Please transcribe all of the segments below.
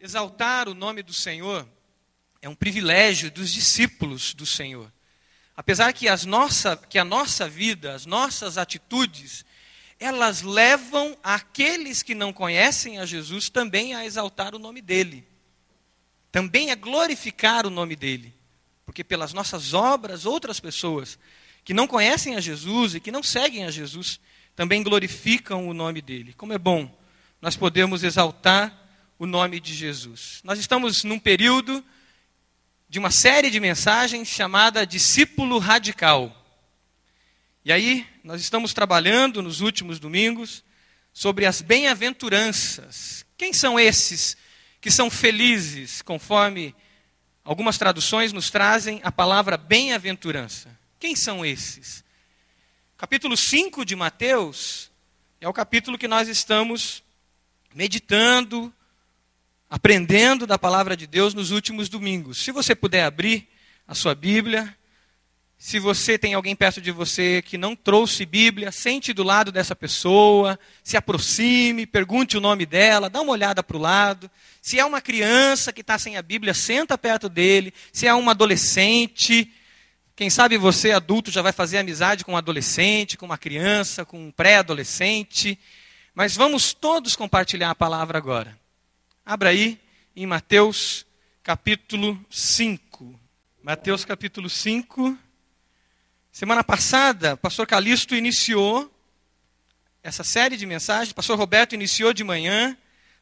Exaltar o nome do Senhor é um privilégio dos discípulos do Senhor. Apesar que, as nossa, que a nossa vida, as nossas atitudes, elas levam aqueles que não conhecem a Jesus também a exaltar o nome dele, também a glorificar o nome dele, porque pelas nossas obras, outras pessoas que não conhecem a Jesus e que não seguem a Jesus também glorificam o nome dele. Como é bom nós podemos exaltar o nome de Jesus. Nós estamos num período de uma série de mensagens chamada Discípulo Radical. E aí, nós estamos trabalhando nos últimos domingos sobre as bem-aventuranças. Quem são esses que são felizes, conforme algumas traduções nos trazem a palavra bem-aventurança? Quem são esses? Capítulo 5 de Mateus é o capítulo que nós estamos meditando, aprendendo da palavra de Deus nos últimos domingos. Se você puder abrir a sua Bíblia, se você tem alguém perto de você que não trouxe Bíblia, sente do lado dessa pessoa, se aproxime, pergunte o nome dela, dá uma olhada para o lado. Se é uma criança que está sem a Bíblia, senta perto dele. Se é uma adolescente, quem sabe você, adulto, já vai fazer amizade com um adolescente, com uma criança, com um pré-adolescente. Mas vamos todos compartilhar a palavra agora. Abra aí em Mateus capítulo 5. Mateus capítulo 5. Semana passada, o pastor Calixto iniciou essa série de mensagens. O pastor Roberto iniciou de manhã,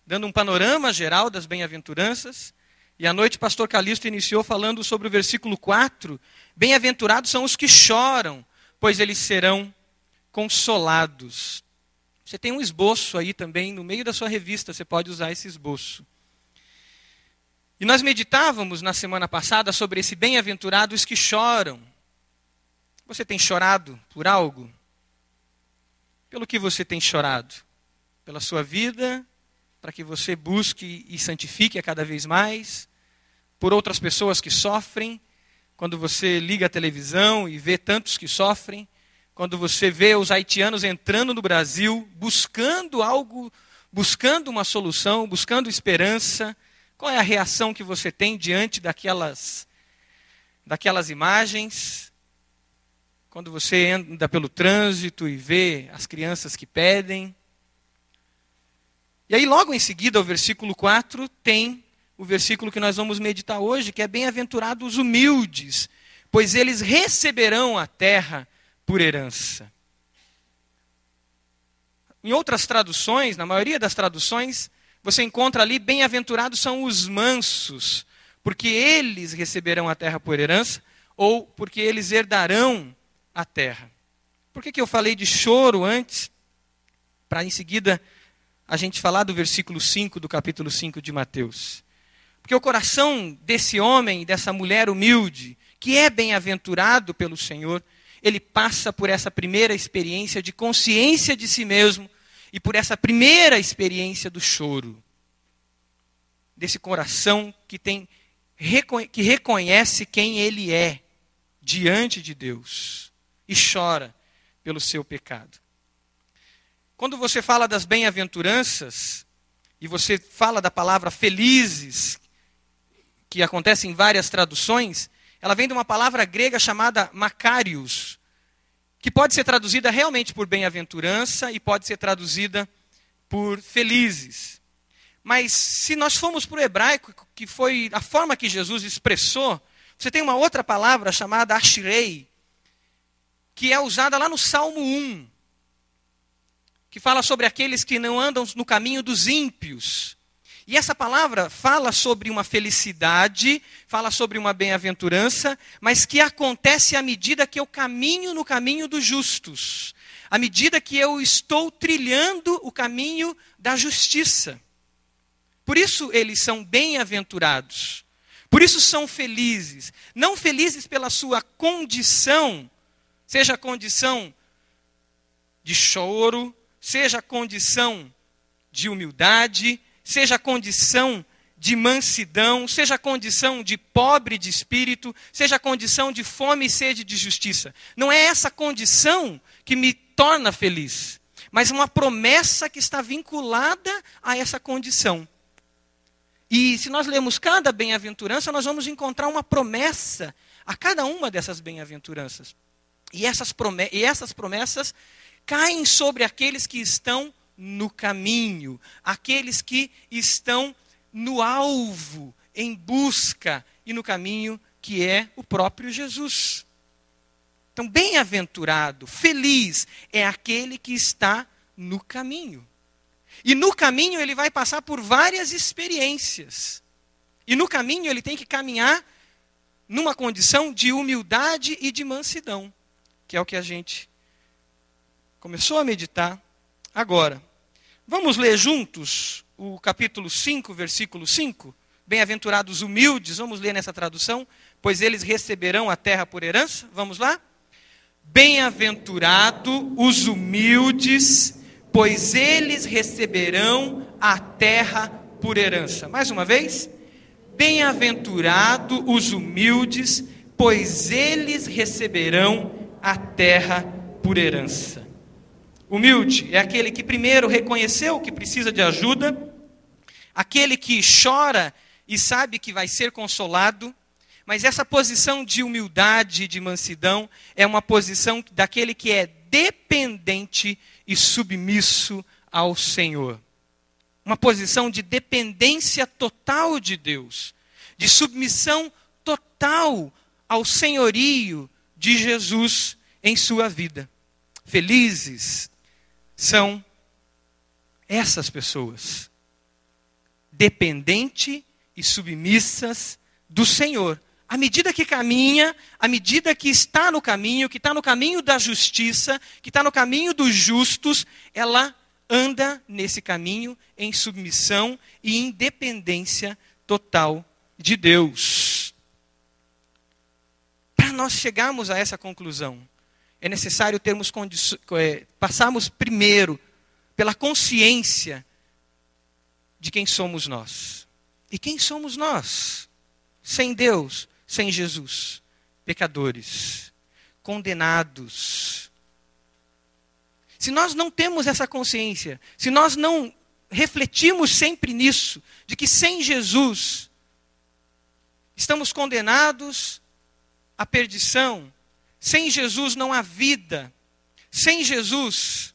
dando um panorama geral das bem-aventuranças. E à noite, o pastor Calixto iniciou falando sobre o versículo 4. Bem-aventurados são os que choram, pois eles serão consolados. Você tem um esboço aí também, no meio da sua revista, você pode usar esse esboço. E nós meditávamos na semana passada sobre esse bem-aventurados que choram. Você tem chorado por algo? Pelo que você tem chorado? Pela sua vida, para que você busque e santifique a cada vez mais? Por outras pessoas que sofrem? Quando você liga a televisão e vê tantos que sofrem? Quando você vê os haitianos entrando no Brasil, buscando algo, buscando uma solução, buscando esperança, qual é a reação que você tem diante daquelas, daquelas imagens? Quando você anda pelo trânsito e vê as crianças que pedem. E aí, logo em seguida, o versículo 4 tem o versículo que nós vamos meditar hoje, que é bem-aventurados os humildes, pois eles receberão a terra por herança. Em outras traduções, na maioria das traduções, você encontra ali: bem-aventurados são os mansos, porque eles receberão a terra por herança, ou porque eles herdarão a terra. Por que, que eu falei de choro antes? Para em seguida a gente falar do versículo 5 do capítulo 5 de Mateus. Porque o coração desse homem, dessa mulher humilde, que é bem-aventurado pelo Senhor, ele passa por essa primeira experiência de consciência de si mesmo e por essa primeira experiência do choro. Desse coração que tem que reconhece quem ele é diante de Deus e chora pelo seu pecado. Quando você fala das bem-aventuranças e você fala da palavra felizes, que acontece em várias traduções, ela vem de uma palavra grega chamada Macarius, que pode ser traduzida realmente por bem-aventurança e pode ser traduzida por felizes. Mas se nós formos para o hebraico, que foi a forma que Jesus expressou, você tem uma outra palavra chamada Ashirei, que é usada lá no Salmo 1, que fala sobre aqueles que não andam no caminho dos ímpios, e essa palavra fala sobre uma felicidade, fala sobre uma bem-aventurança, mas que acontece à medida que eu caminho no caminho dos justos, à medida que eu estou trilhando o caminho da justiça. Por isso eles são bem-aventurados. Por isso são felizes. Não felizes pela sua condição, seja a condição de choro, seja a condição de humildade, seja condição de mansidão, seja condição de pobre de espírito, seja condição de fome e sede de justiça. Não é essa condição que me torna feliz, mas uma promessa que está vinculada a essa condição. E se nós lemos cada bem-aventurança, nós vamos encontrar uma promessa a cada uma dessas bem-aventuranças. E e essas promessas caem sobre aqueles que estão no caminho, aqueles que estão no alvo, em busca e no caminho que é o próprio Jesus. Então, bem-aventurado, feliz é aquele que está no caminho. E no caminho ele vai passar por várias experiências. E no caminho ele tem que caminhar numa condição de humildade e de mansidão, que é o que a gente começou a meditar agora. Vamos ler juntos o capítulo 5, versículo 5? Bem-aventurados humildes, vamos ler nessa tradução, pois eles receberão a terra por herança. Vamos lá? Bem-aventurado os humildes, pois eles receberão a terra por herança. Mais uma vez. Bem-aventurado os humildes, pois eles receberão a terra por herança. Humilde é aquele que primeiro reconheceu que precisa de ajuda, aquele que chora e sabe que vai ser consolado, mas essa posição de humildade e de mansidão é uma posição daquele que é dependente e submisso ao Senhor. Uma posição de dependência total de Deus, de submissão total ao senhorio de Jesus em sua vida. Felizes são essas pessoas, dependente e submissas do Senhor. À medida que caminha, à medida que está no caminho, que está no caminho da justiça, que está no caminho dos justos, ela anda nesse caminho em submissão e independência total de Deus. Para nós chegarmos a essa conclusão, é necessário termos é, passarmos primeiro pela consciência de quem somos nós. E quem somos nós? Sem Deus, sem Jesus, pecadores, condenados. Se nós não temos essa consciência, se nós não refletimos sempre nisso, de que sem Jesus estamos condenados à perdição, sem Jesus não há vida. Sem Jesus,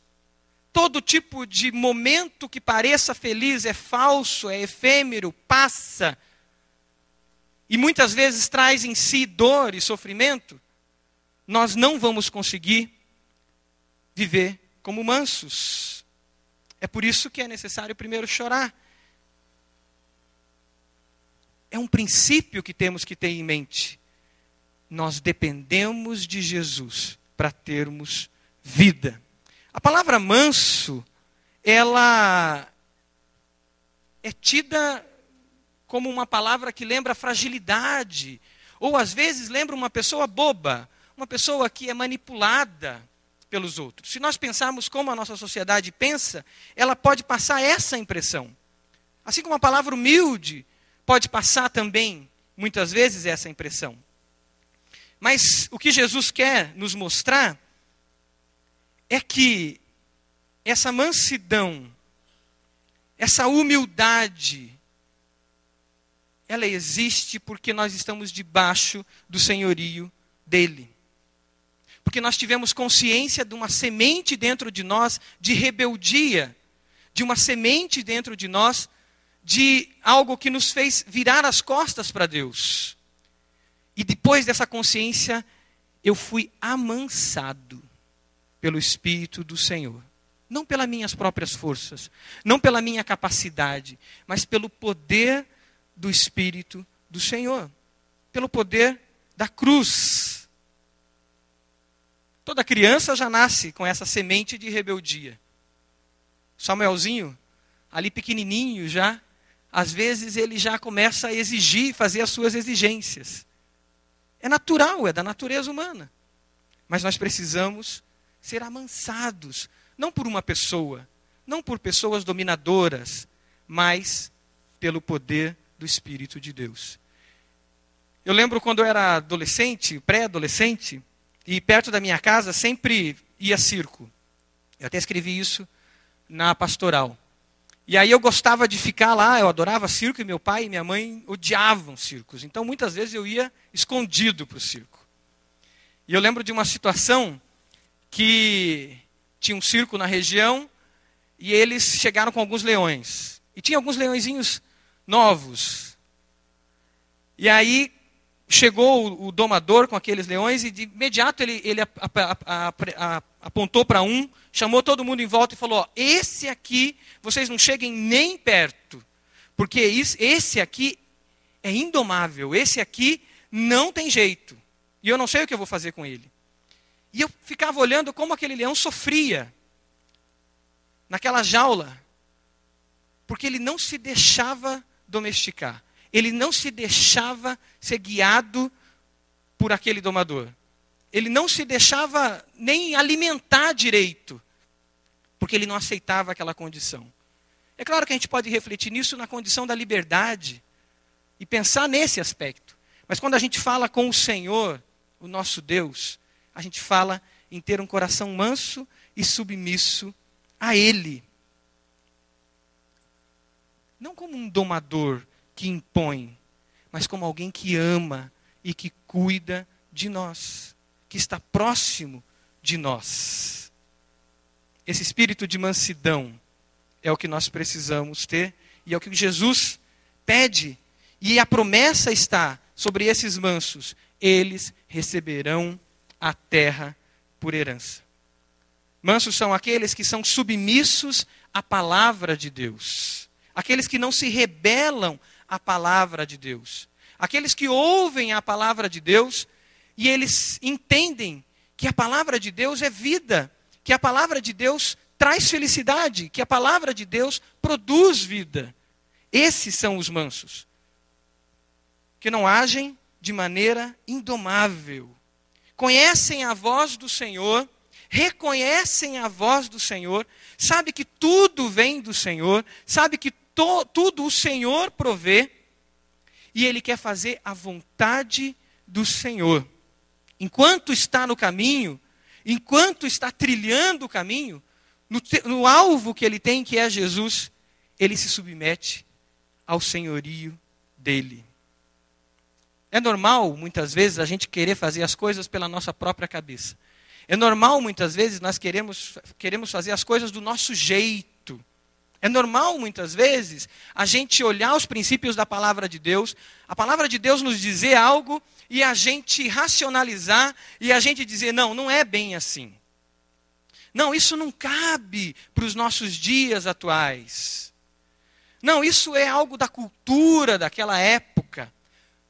todo tipo de momento que pareça feliz é falso, é efêmero, passa. E muitas vezes traz em si dor e sofrimento. Nós não vamos conseguir viver como mansos. É por isso que é necessário primeiro chorar. É um princípio que temos que ter em mente nós dependemos de Jesus para termos vida. A palavra manso, ela é tida como uma palavra que lembra fragilidade, ou às vezes lembra uma pessoa boba, uma pessoa que é manipulada pelos outros. Se nós pensarmos como a nossa sociedade pensa, ela pode passar essa impressão. Assim como a palavra humilde pode passar também, muitas vezes, essa impressão. Mas o que Jesus quer nos mostrar é que essa mansidão, essa humildade, ela existe porque nós estamos debaixo do senhorio dele. Porque nós tivemos consciência de uma semente dentro de nós de rebeldia, de uma semente dentro de nós de algo que nos fez virar as costas para Deus. E depois dessa consciência, eu fui amansado pelo Espírito do Senhor. Não pelas minhas próprias forças, não pela minha capacidade, mas pelo poder do Espírito do Senhor. Pelo poder da cruz. Toda criança já nasce com essa semente de rebeldia. Samuelzinho, ali pequenininho já, às vezes ele já começa a exigir, fazer as suas exigências. É natural, é da natureza humana. Mas nós precisamos ser amansados, não por uma pessoa, não por pessoas dominadoras, mas pelo poder do Espírito de Deus. Eu lembro quando eu era adolescente, pré-adolescente, e perto da minha casa sempre ia circo. Eu até escrevi isso na pastoral. E aí eu gostava de ficar lá, eu adorava circo e meu pai e minha mãe odiavam circos. Então muitas vezes eu ia escondido para o circo. E eu lembro de uma situação que tinha um circo na região e eles chegaram com alguns leões. E tinha alguns leõezinhos novos. E aí chegou o, domador com aqueles leões e de imediato ele, ele a, a, a, apontou para um, chamou todo mundo em volta e falou: ó, Esse aqui, vocês não cheguem nem perto, porque esse aqui é indomável, esse aqui não tem jeito. E eu não sei o que eu vou fazer com ele. E eu ficava olhando como aquele leão sofria naquela jaula, porque ele não se deixava domesticar ele não se deixava ser guiado por aquele domador. Ele não se deixava nem alimentar direito, porque ele não aceitava aquela condição. É claro que a gente pode refletir nisso na condição da liberdade e pensar nesse aspecto. Mas quando a gente fala com o Senhor, o nosso Deus, a gente fala em ter um coração manso e submisso a Ele. Não como um domador que impõe, mas como alguém que ama e que cuida de nós, que está próximo de nós. Esse espírito de mansidão é o que nós precisamos ter e é o que Jesus pede. E a promessa está sobre esses mansos: eles receberão a terra por herança. Mansos são aqueles que são submissos à palavra de Deus, aqueles que não se rebelam a palavra de Deus. Aqueles que ouvem a palavra de Deus e eles entendem que a palavra de Deus é vida, que a palavra de Deus traz felicidade, que a palavra de Deus produz vida. Esses são os mansos, que não agem de maneira indomável. Conhecem a voz do Senhor, reconhecem a voz do Senhor, sabe que tudo vem do Senhor, sabe que to, tudo o Senhor provê e ele quer fazer a vontade do Senhor. Enquanto está no caminho, enquanto está trilhando o caminho, no, no alvo que ele tem, que é Jesus, ele se submete ao senhorio dele. É normal, muitas vezes, a gente querer fazer as coisas pela nossa própria cabeça. É normal, muitas vezes, nós queremos, queremos fazer as coisas do nosso jeito. É normal, muitas vezes, a gente olhar os princípios da palavra de Deus, a palavra de Deus nos dizer algo e a gente racionalizar e a gente dizer: não, não é bem assim. Não, isso não cabe para os nossos dias atuais. Não, isso é algo da cultura daquela época.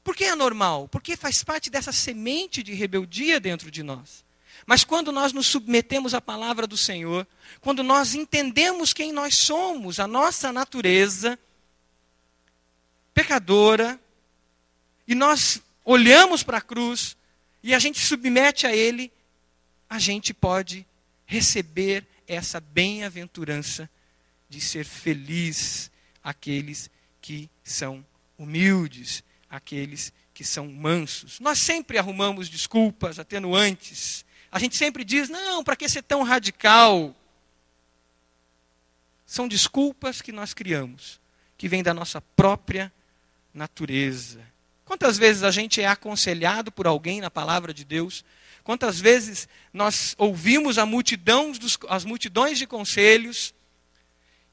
Por que é normal? Porque faz parte dessa semente de rebeldia dentro de nós. Mas quando nós nos submetemos à palavra do Senhor, quando nós entendemos quem nós somos, a nossa natureza pecadora, e nós olhamos para a cruz e a gente submete a Ele, a gente pode receber essa bem-aventurança de ser feliz aqueles que são humildes, aqueles que são mansos. Nós sempre arrumamos desculpas, atenuantes, a gente sempre diz: não, para que ser tão radical? São desculpas que nós criamos, que vêm da nossa própria natureza. Quantas vezes a gente é aconselhado por alguém na palavra de Deus? Quantas vezes nós ouvimos a multidão dos, as multidões de conselhos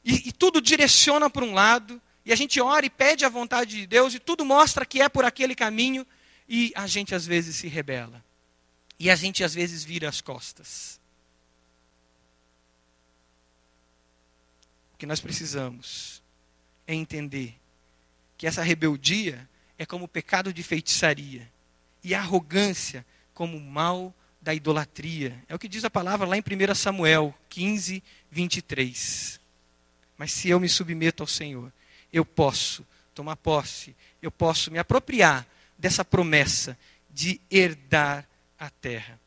e, e tudo direciona para um lado, e a gente ora e pede a vontade de Deus, e tudo mostra que é por aquele caminho, e a gente às vezes se rebela. E a gente às vezes vira as costas. O que nós precisamos é entender que essa rebeldia é como o pecado de feitiçaria e a arrogância como o mal da idolatria. É o que diz a palavra lá em 1 Samuel 15, 23. Mas se eu me submeto ao Senhor, eu posso tomar posse, eu posso me apropriar dessa promessa de herdar a terra.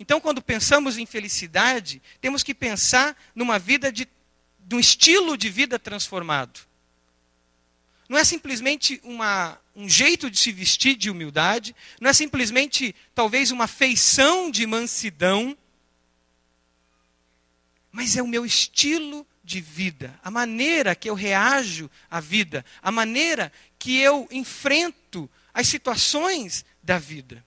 Então, quando pensamos em felicidade, temos que pensar numa vida de, de um estilo de vida transformado. Não é simplesmente uma, um jeito de se vestir de humildade, não é simplesmente, talvez, uma feição de mansidão, mas é o meu estilo de vida, a maneira que eu reajo à vida, a maneira que eu enfrento as situações da vida.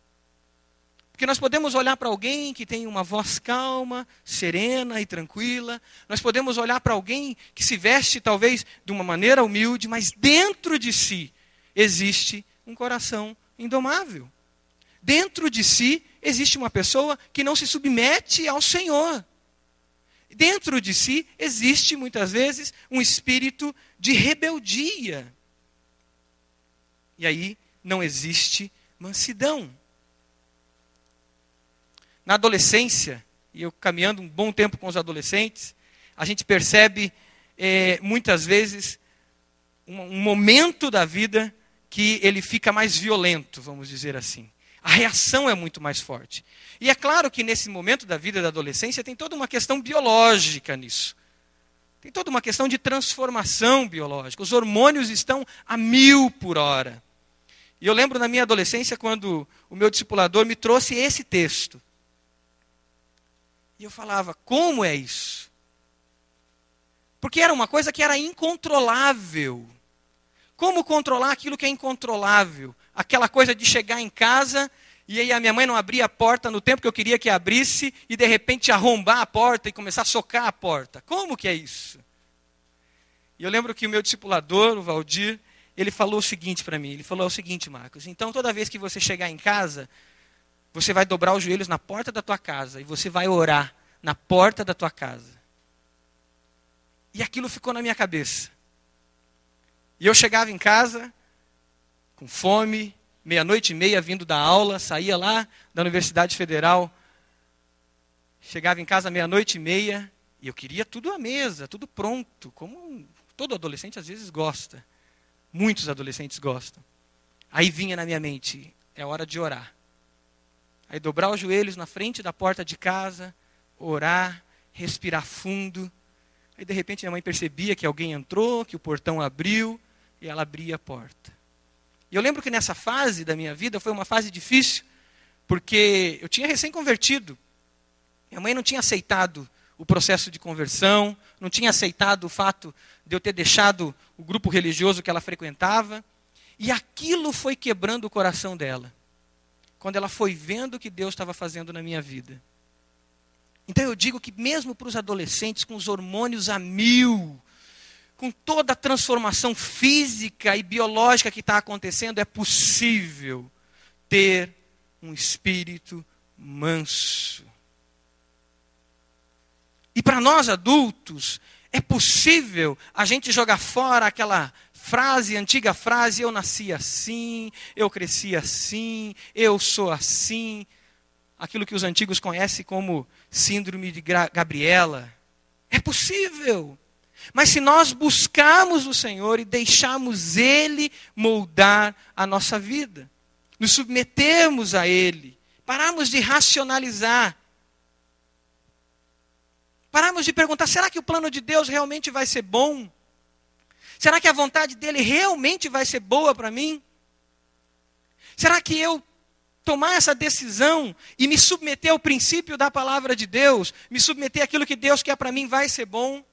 Porque nós podemos olhar para alguém que tem uma voz calma, serena e tranquila. Nós podemos olhar para alguém que se veste talvez de uma maneira humilde, mas dentro de si existe um coração indomável. Dentro de si existe uma pessoa que não se submete ao Senhor. Dentro de si existe muitas vezes um espírito de rebeldia. E aí não existe mansidão. Na adolescência, e eu caminhando um bom tempo com os adolescentes, a gente percebe é, muitas vezes um, um momento da vida que ele fica mais violento, vamos dizer assim. A reação é muito mais forte. E é claro que nesse momento da vida da adolescência tem toda uma questão biológica nisso. Tem toda uma questão de transformação biológica. Os hormônios estão a mil por hora. E eu lembro na minha adolescência quando o meu discipulador me trouxe esse texto. E eu falava, como é isso? Porque era uma coisa que era incontrolável. Como controlar aquilo que é incontrolável? Aquela coisa de chegar em casa e aí a minha mãe não abria a porta no tempo que eu queria que abrisse e de repente arrombar a porta e começar a socar a porta. Como que é isso? E eu lembro que o meu discipulador, o Valdir, ele falou o seguinte para mim, ele falou o seguinte, Marcos, então toda vez que você chegar em casa, você vai dobrar os joelhos na porta da tua casa e você vai orar na porta da tua casa. E aquilo ficou na minha cabeça. E eu chegava em casa com fome, meia-noite e meia vindo da aula, saía lá da Universidade Federal, chegava em casa meia-noite e meia e eu queria tudo à mesa, tudo pronto, como todo adolescente às vezes gosta. Muitos adolescentes gostam. Aí vinha na minha mente, é hora de orar. Aí dobrar os joelhos na frente da porta de casa, orar, respirar fundo. Aí de repente minha mãe percebia que alguém entrou, que o portão abriu, e ela abria a porta. E eu lembro que nessa fase da minha vida foi uma fase difícil, porque eu tinha recém-convertido. Minha mãe não tinha aceitado o processo de conversão, não tinha aceitado o fato de eu ter deixado o grupo religioso que ela frequentava. E aquilo foi quebrando o coração dela quando ela foi vendo o que Deus estava fazendo na minha vida. Então eu digo que mesmo para os adolescentes com os hormônios a mil, com toda a transformação física e biológica que está acontecendo, é possível ter um espírito manso. E para nós adultos, é possível a gente jogar fora aquela frase, antiga frase, eu nasci assim, eu cresci assim, eu sou assim. Aquilo que os antigos conhecem como síndrome de Gabriela. É possível. Mas se nós buscarmos o Senhor e deixarmos Ele moldar a nossa vida, nos submetermos a Ele, pararmos de racionalizar, pararmos de perguntar: será que o plano de Deus realmente vai ser bom? Será que a vontade dele realmente vai ser boa para mim? Será que eu tomar essa decisão e me submeter ao princípio da palavra de Deus, me submeter àquilo que Deus quer para mim, vai ser bom?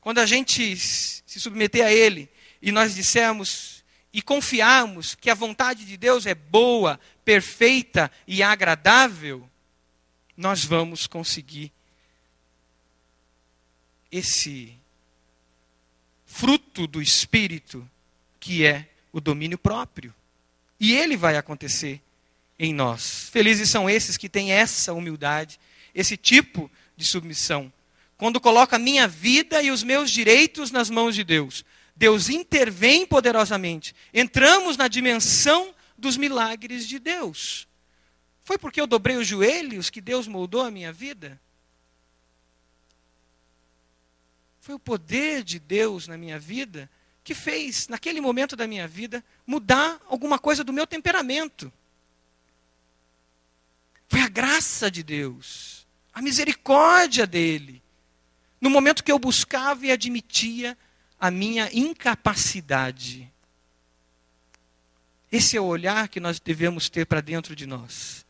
Quando a gente se submeter a Ele e nós dissermos e confiarmos que a vontade de Deus é boa, perfeita e agradável, nós vamos conseguir esse fruto do Espírito, que é o domínio próprio. E ele vai acontecer em nós. Felizes são esses que têm essa humildade, esse tipo de submissão. Quando coloca a minha vida e os meus direitos nas mãos de Deus, Deus intervém poderosamente. Entramos na dimensão dos milagres de Deus. Foi porque eu dobrei os joelhos que Deus moldou a minha vida? Foi o poder de Deus na minha vida que fez, naquele momento da minha vida, mudar alguma coisa do meu temperamento. Foi a graça de Deus, a misericórdia dele. No momento que eu buscava e admitia a minha incapacidade. Esse é o olhar que nós devemos ter para dentro de nós.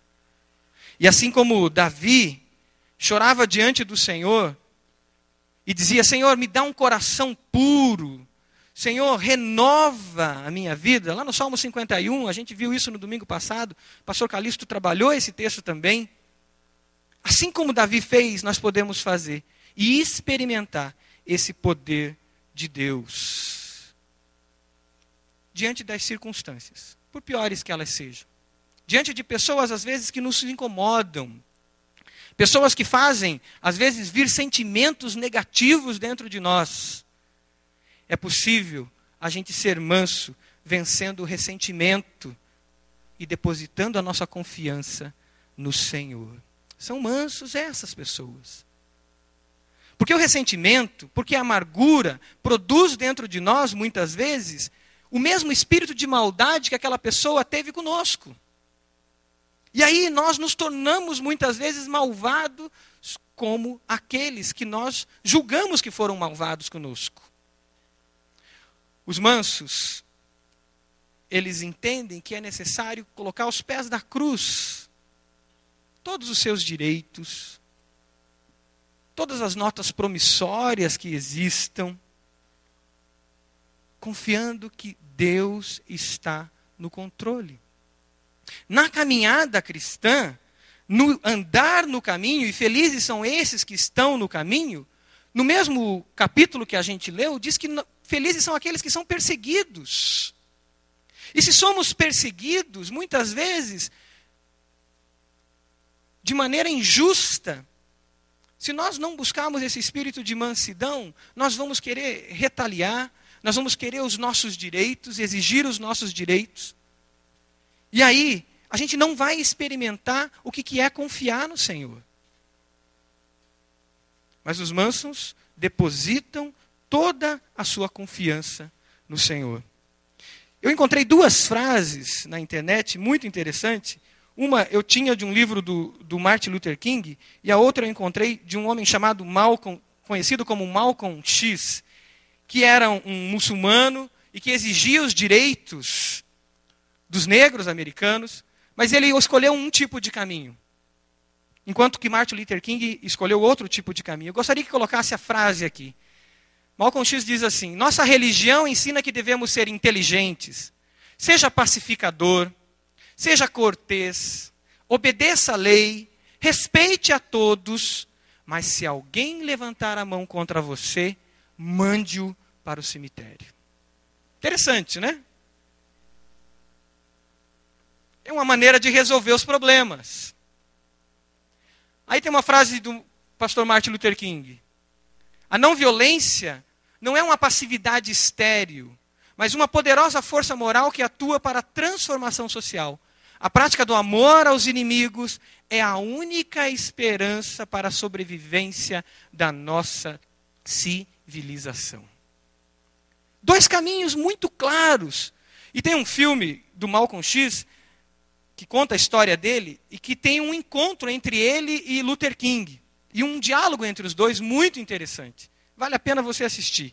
E assim como Davi chorava diante do Senhor e dizia: Senhor, me dá um coração puro. Senhor, renova a minha vida. Lá no Salmo 51, a gente viu isso no domingo passado. O pastor Calixto trabalhou esse texto também. Assim como Davi fez, nós podemos fazer e experimentar esse poder de Deus diante das circunstâncias, por piores que elas sejam. Diante de pessoas, às vezes, que nos incomodam, Pessoas que fazem, às vezes, vir sentimentos negativos dentro de nós. É possível a gente ser manso, vencendo o ressentimento e depositando a nossa confiança no Senhor. São mansos essas pessoas. Porque o ressentimento, porque a amargura produz dentro de nós, muitas vezes, o mesmo espírito de maldade que aquela pessoa teve conosco. E aí nós nos tornamos muitas vezes malvados como aqueles que nós julgamos que foram malvados conosco. Os mansos, eles entendem que é necessário colocar aos pés da cruz todos os seus direitos, todas as notas promissórias que existam, confiando que Deus está no controle. Na caminhada cristã, no andar no caminho, e felizes são esses que estão no caminho, no mesmo capítulo que a gente leu, diz que felizes são aqueles que são perseguidos. E se somos perseguidos, muitas vezes, de maneira injusta, se nós não buscarmos esse espírito de mansidão, nós vamos querer retaliar, nós vamos querer os nossos direitos, exigir os nossos direitos. E aí, a gente não vai experimentar o que é confiar no Senhor. Mas os mansos depositam toda a sua confiança no Senhor. Eu encontrei duas frases na internet muito interessantes. Uma eu tinha de um livro do, do Martin Luther King, e a outra eu encontrei de um homem chamado Malcolm, conhecido como Malcolm X, que era um muçulmano e que exigia os direitos dos negros americanos, mas ele escolheu um tipo de caminho. Enquanto que Martin Luther King escolheu outro tipo de caminho. Eu gostaria que colocasse a frase aqui. Malcolm X diz assim: Nossa religião ensina que devemos ser inteligentes, seja pacificador, seja cortês, obedeça a lei, respeite a todos, mas se alguém levantar a mão contra você, mande-o para o cemitério. Interessante, né? É uma maneira de resolver os problemas. Aí tem uma frase do pastor Martin Luther King. A não violência não é uma passividade estéril, mas uma poderosa força moral que atua para a transformação social. A prática do amor aos inimigos é a única esperança para a sobrevivência da nossa civilização. Dois caminhos muito claros. E tem um filme do Malcolm X que conta a história dele e que tem um encontro entre ele e Luther King. E um diálogo entre os dois muito interessante. Vale a pena você assistir.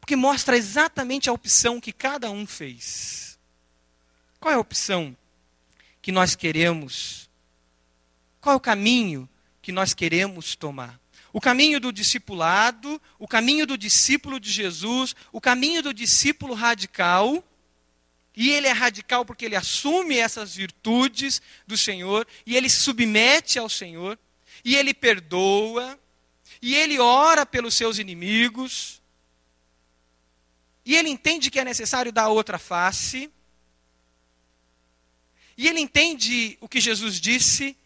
Porque mostra exatamente a opção que cada um fez. Qual é a opção que nós queremos? Qual é o caminho que nós queremos tomar? O caminho do discipulado, o caminho do discípulo de Jesus, o caminho do discípulo radical e ele é radical porque ele assume essas virtudes do Senhor, e ele submete ao Senhor, e ele perdoa, e ele ora pelos seus inimigos, e ele entende que é necessário dar outra face, e ele entende o que Jesus disse: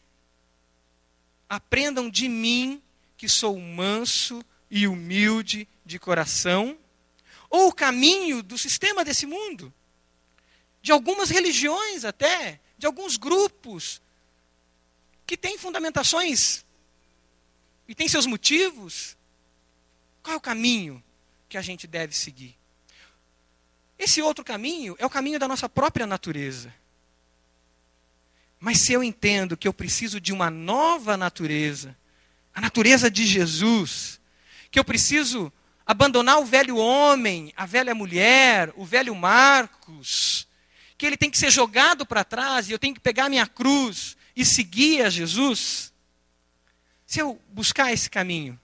aprendam de mim, que sou manso e humilde de coração, ou o caminho do sistema desse mundo de algumas religiões até, de alguns grupos, que têm fundamentações e têm seus motivos. Qual é o caminho que a gente deve seguir? Esse outro caminho é o caminho da nossa própria natureza. Mas se eu entendo que eu preciso de uma nova natureza, a natureza de Jesus, que eu preciso abandonar o velho homem, a velha mulher, o velho Marcos, que ele tem que ser jogado para trás e eu tenho que pegar minha cruz e seguir a Jesus, Se eu buscar esse caminho,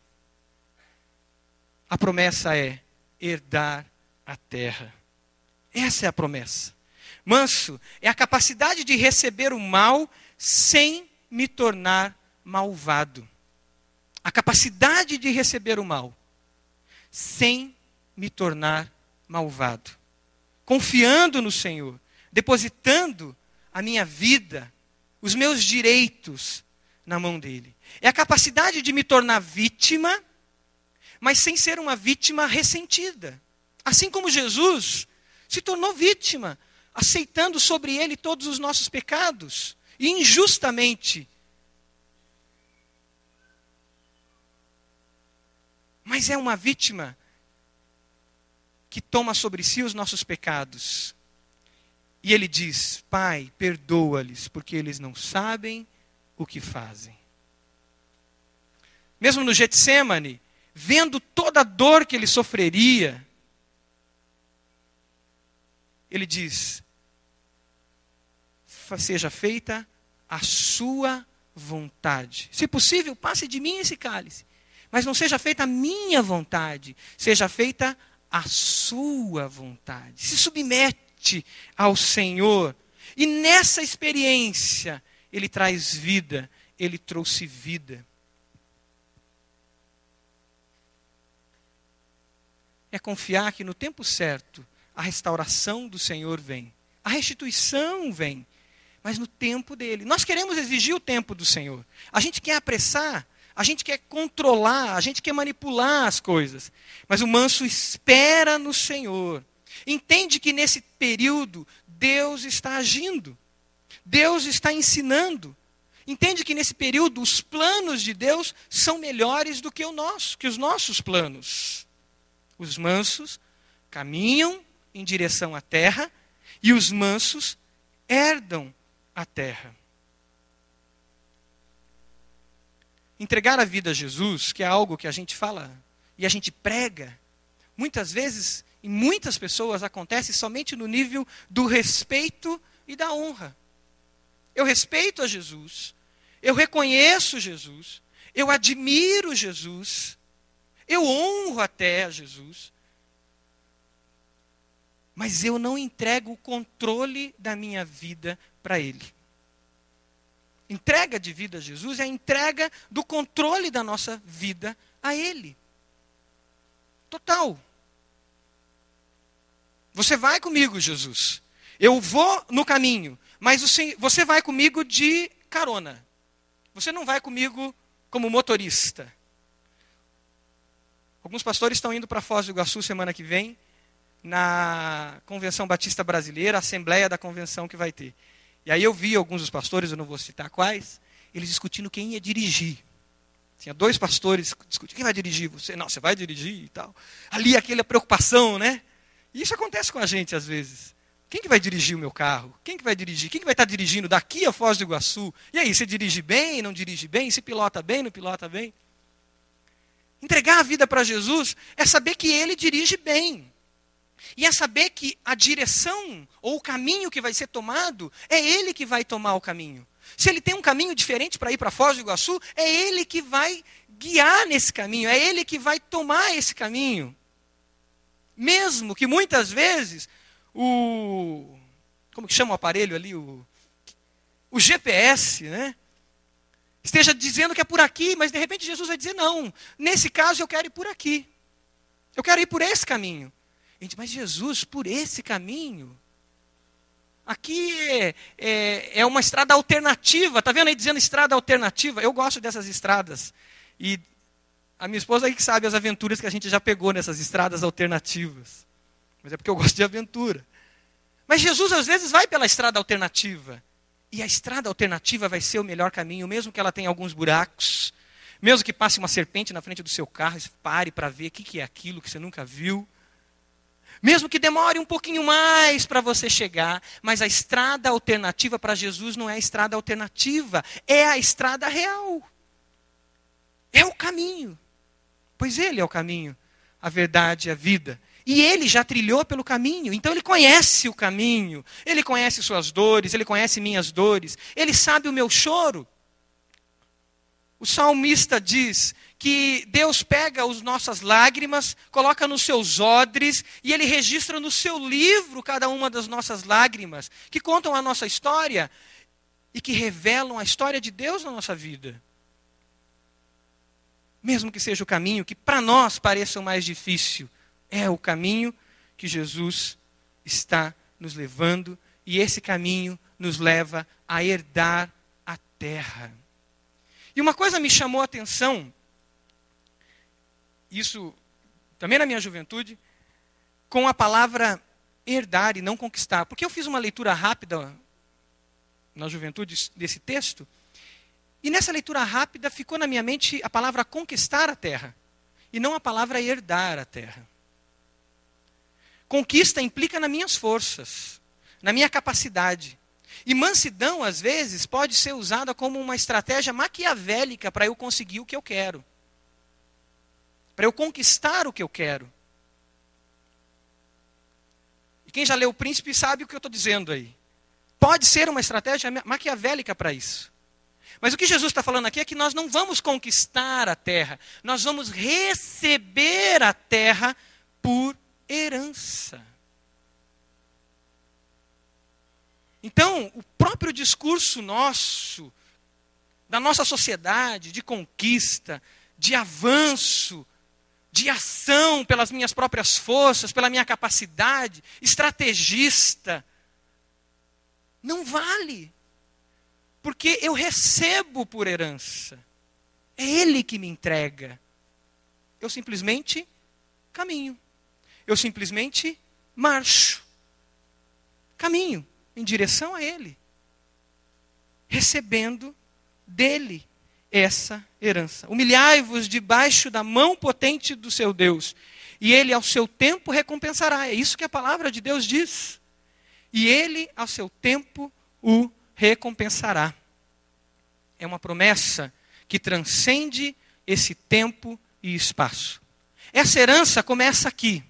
a promessa é herdar a terra. Essa é a promessa. Manso é a capacidade de receber o mal sem me tornar malvado. A capacidade de receber o mal sem me tornar malvado. Confiando no Senhor, depositando a minha vida, os meus direitos na mão dele. É a capacidade de me tornar vítima, mas sem ser uma vítima ressentida. Assim como Jesus se tornou vítima, aceitando sobre ele todos os nossos pecados, e injustamente. Mas é uma vítima que toma sobre si os nossos pecados. E ele diz: Pai, perdoa-lhes, porque eles não sabem o que fazem. Mesmo no Getsemane, vendo toda a dor que ele sofreria, ele diz: Seja feita a sua vontade. Se possível, passe de mim esse cálice. Mas não seja feita a minha vontade, seja feita a sua vontade. Se submete ao Senhor. E nessa experiência, ele traz vida, ele trouxe vida. É confiar que no tempo certo a restauração do Senhor vem, a restituição vem, mas no tempo dele. Nós queremos exigir o tempo do Senhor. A gente quer apressar, a gente quer controlar, a gente quer manipular as coisas. Mas o manso espera no Senhor. Entende que nesse período Deus está agindo. Deus está ensinando. Entende que nesse período os planos de Deus são melhores do que o nosso, que os nossos planos. Os mansos caminham em direção à terra e os mansos herdam a terra. Entregar a vida a Jesus, que é algo que a gente fala e a gente prega, muitas vezes, em muitas pessoas, acontece somente no nível do respeito e da honra. Eu respeito a Jesus, eu reconheço Jesus, eu admiro Jesus, eu honro até a Jesus, mas eu não entrego o controle da minha vida para Ele. Entrega de vida a Jesus é a entrega do controle da nossa vida a Ele. Total. Você vai comigo, Jesus. Eu vou no caminho. Mas você vai comigo de carona. Você não vai comigo como motorista. Alguns pastores estão indo para Foz do Iguaçu semana que vem, na Convenção Batista Brasileira, a Assembleia da Convenção que vai ter. E aí eu vi alguns dos pastores, eu não vou citar quais, eles discutindo quem ia dirigir. Tinha dois pastores discutindo, quem vai dirigir? Você? Não, você vai dirigir e tal. Ali aquela preocupação, né? E isso acontece com a gente às vezes. Quem que vai dirigir o meu carro? Quem que vai dirigir? Quem que vai estar dirigindo daqui a Foz do Iguaçu? E aí, você dirige bem, não dirige bem? Se pilota bem, não pilota bem? Entregar a vida para Jesus é saber que Ele dirige bem. E é saber que a direção ou o caminho que vai ser tomado é Ele que vai tomar o caminho. Se Ele tem um caminho diferente para ir para Foz do Iguaçu, é Ele que vai guiar nesse caminho, é Ele que vai tomar esse caminho. Mesmo que muitas vezes o. Como que chama o aparelho ali? O, o GPS, né? Esteja dizendo que é por aqui, mas de repente Jesus vai dizer: não, nesse caso eu quero ir por aqui. Eu quero ir por esse caminho. Gente, mas Jesus, por esse caminho? Aqui é, é, é, uma estrada alternativa. Está vendo aí dizendo estrada alternativa? Eu gosto dessas estradas. E a minha esposa aí que sabe as aventuras que a gente já pegou nessas estradas alternativas. Mas é porque eu gosto de aventura. Mas Jesus às vezes vai pela estrada alternativa. E a estrada alternativa vai ser o melhor caminho, mesmo que ela tenha alguns buracos. Mesmo que passe uma serpente na frente do seu carro, pare para ver o que é aquilo que você nunca viu. Mesmo que demore um pouquinho mais para você chegar, mas a estrada alternativa para Jesus não é a estrada alternativa, é a estrada real. É o caminho. Pois ele é o caminho, a verdade e a vida. E ele já trilhou pelo caminho, então ele conhece o caminho, ele conhece suas dores, ele conhece minhas dores, ele sabe o meu choro. O salmista diz que Deus pega as nossas lágrimas, coloca nos seus odres e ele registra no seu livro cada uma das nossas lágrimas, que contam a nossa história e que revelam a história de Deus na nossa vida. Mesmo que seja o caminho que para nós pareça o mais difícil, é o caminho que Jesus está nos levando e esse caminho nos leva a herdar a terra. E uma coisa me chamou a atenção, isso também na minha juventude, com a palavra herdar e não conquistar. Porque eu fiz uma leitura rápida na juventude desse texto, e nessa leitura rápida ficou na minha mente a palavra conquistar a terra, e não a palavra herdar a terra. Conquista implica nas minhas forças, na minha capacidade. E mansidão, às vezes, pode ser usada como uma estratégia maquiavélica para eu conseguir o que eu quero. Para eu conquistar o que eu quero. E quem já leu o príncipe sabe o que eu estou dizendo aí. Pode ser uma estratégia maquiavélica para isso. Mas o que Jesus está falando aqui é que nós não vamos conquistar a terra, nós vamos receber a terra por herança. Então, o próprio discurso nosso, da nossa sociedade, de conquista, de avanço, de ação pelas minhas próprias forças, pela minha capacidade, estrategista, não vale. Porque eu recebo por herança. É Ele que me entrega. Eu simplesmente caminho. Eu simplesmente marcho. Caminho em direção a Ele, recebendo dele essa herança. Humilhai-vos debaixo da mão potente do seu Deus, e ele ao seu tempo recompensará. É isso que a palavra de Deus diz. E ele ao seu tempo o recompensará. É uma promessa que transcende esse tempo e espaço. Essa herança começa aqui.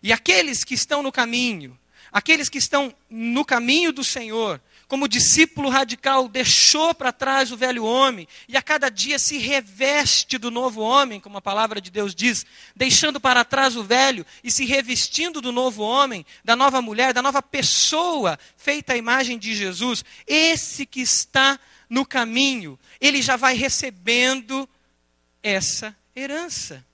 E aqueles que estão no caminho, Aqueles que estão no caminho do Senhor, como discípulo radical, deixou para trás o velho homem e a cada dia se reveste do novo homem, como a palavra de Deus diz, deixando para trás o velho e se revestindo do novo homem, da nova mulher, da nova pessoa feita à imagem de Jesus. Esse que está no caminho, ele já vai recebendo essa herança.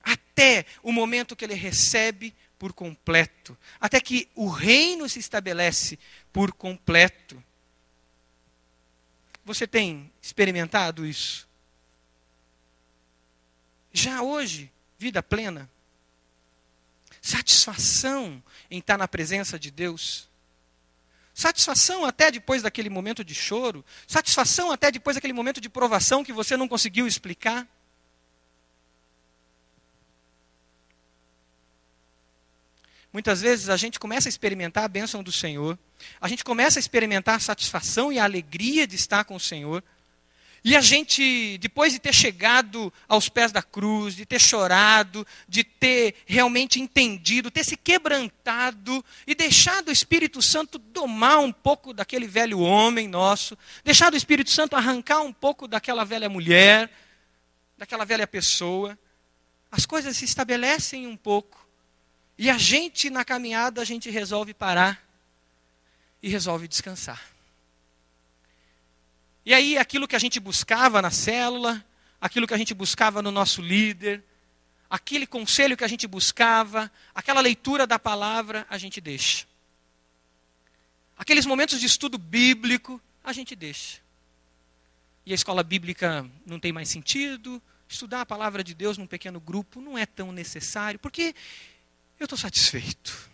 Até o momento que ele recebe por completo, até que o reino se estabelece por completo. Você tem experimentado isso? Já hoje, vida plena? Satisfação em estar na presença de Deus? Satisfação até depois daquele momento de choro? Satisfação até depois daquele momento de provação que você não conseguiu explicar? Muitas vezes a gente começa a experimentar a bênção do Senhor, a gente começa a experimentar a satisfação e a alegria de estar com o Senhor, e a gente, depois de ter chegado aos pés da cruz, de ter chorado, de ter realmente entendido, ter se quebrantado e deixado o Espírito Santo domar um pouco daquele velho homem nosso, deixado o Espírito Santo arrancar um pouco daquela velha mulher, daquela velha pessoa, as coisas se estabelecem um pouco. E a gente, na caminhada, a gente resolve parar e resolve descansar. E aí, aquilo que a gente buscava na célula, aquilo que a gente buscava no nosso líder, aquele conselho que a gente buscava, aquela leitura da palavra, a gente deixa. Aqueles momentos de estudo bíblico, a gente deixa. E a escola bíblica não tem mais sentido, estudar a palavra de Deus num pequeno grupo não é tão necessário, porque eu estou satisfeito.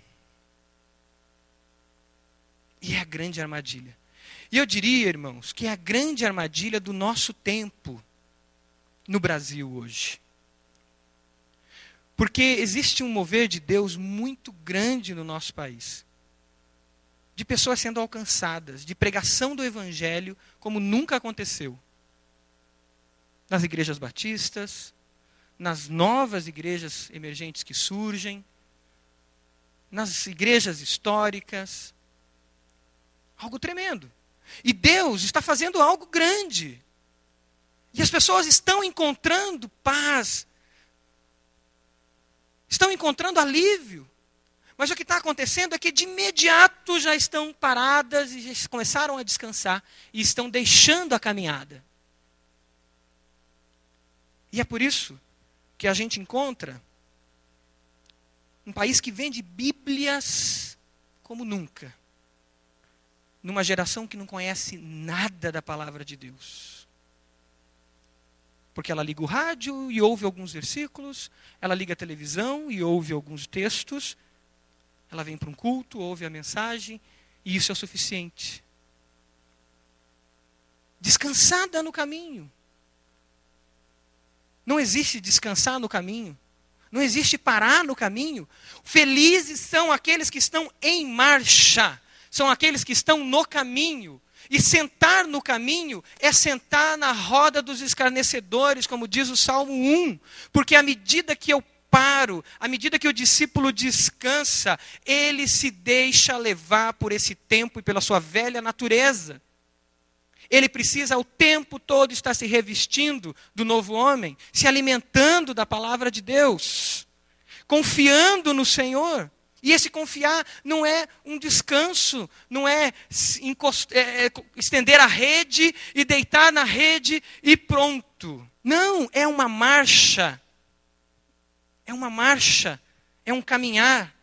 E é a grande armadilha. E eu diria, irmãos, que é a grande armadilha do nosso tempo no Brasil hoje. Porque existe um mover de Deus muito grande no nosso país. De pessoas sendo alcançadas, de pregação do Evangelho como nunca aconteceu. Nas igrejas batistas, nas novas igrejas emergentes que surgem, nas igrejas históricas. Algo tremendo. E Deus está fazendo algo grande. E as pessoas estão encontrando paz, estão encontrando alívio. Mas o que está acontecendo é que de imediato já estão paradas e já começaram a descansar e estão deixando a caminhada. E é por isso que a gente encontra um país que vende Bíblias como nunca, numa geração que não conhece nada da palavra de Deus. Porque ela liga o rádio e ouve alguns versículos, ela liga a televisão e ouve alguns textos, ela vem para um culto, ouve a mensagem, e isso é o suficiente. Descansada no caminho. Não existe descansar no caminho. Não existe parar no caminho. Felizes são aqueles que estão em marcha, são aqueles que estão no caminho. E sentar no caminho é sentar na roda dos escarnecedores, como diz o Salmo 1. Porque à medida que eu paro, à medida que o discípulo descansa, ele se deixa levar por esse tempo e pela sua velha natureza. Ele precisa o tempo todo estar se revestindo do novo homem, se alimentando da palavra de Deus, confiando no Senhor. E esse confiar não é um descanso, não é, é, é estender a rede e deitar na rede e pronto. Não, é uma marcha. É uma marcha, é um caminhar,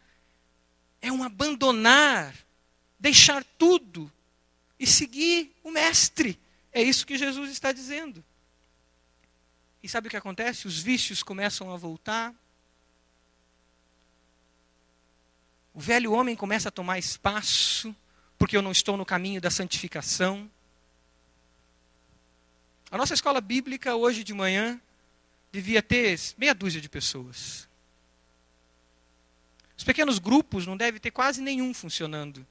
é um abandonar, deixar tudo e seguir o Mestre. É isso que Jesus está dizendo. E sabe o que acontece? Os vícios começam a voltar. O velho homem começa a tomar espaço, porque eu não estou no caminho da santificação. A nossa escola bíblica, hoje de manhã, devia ter meia dúzia de pessoas. Os pequenos grupos não devem ter quase nenhum funcionando.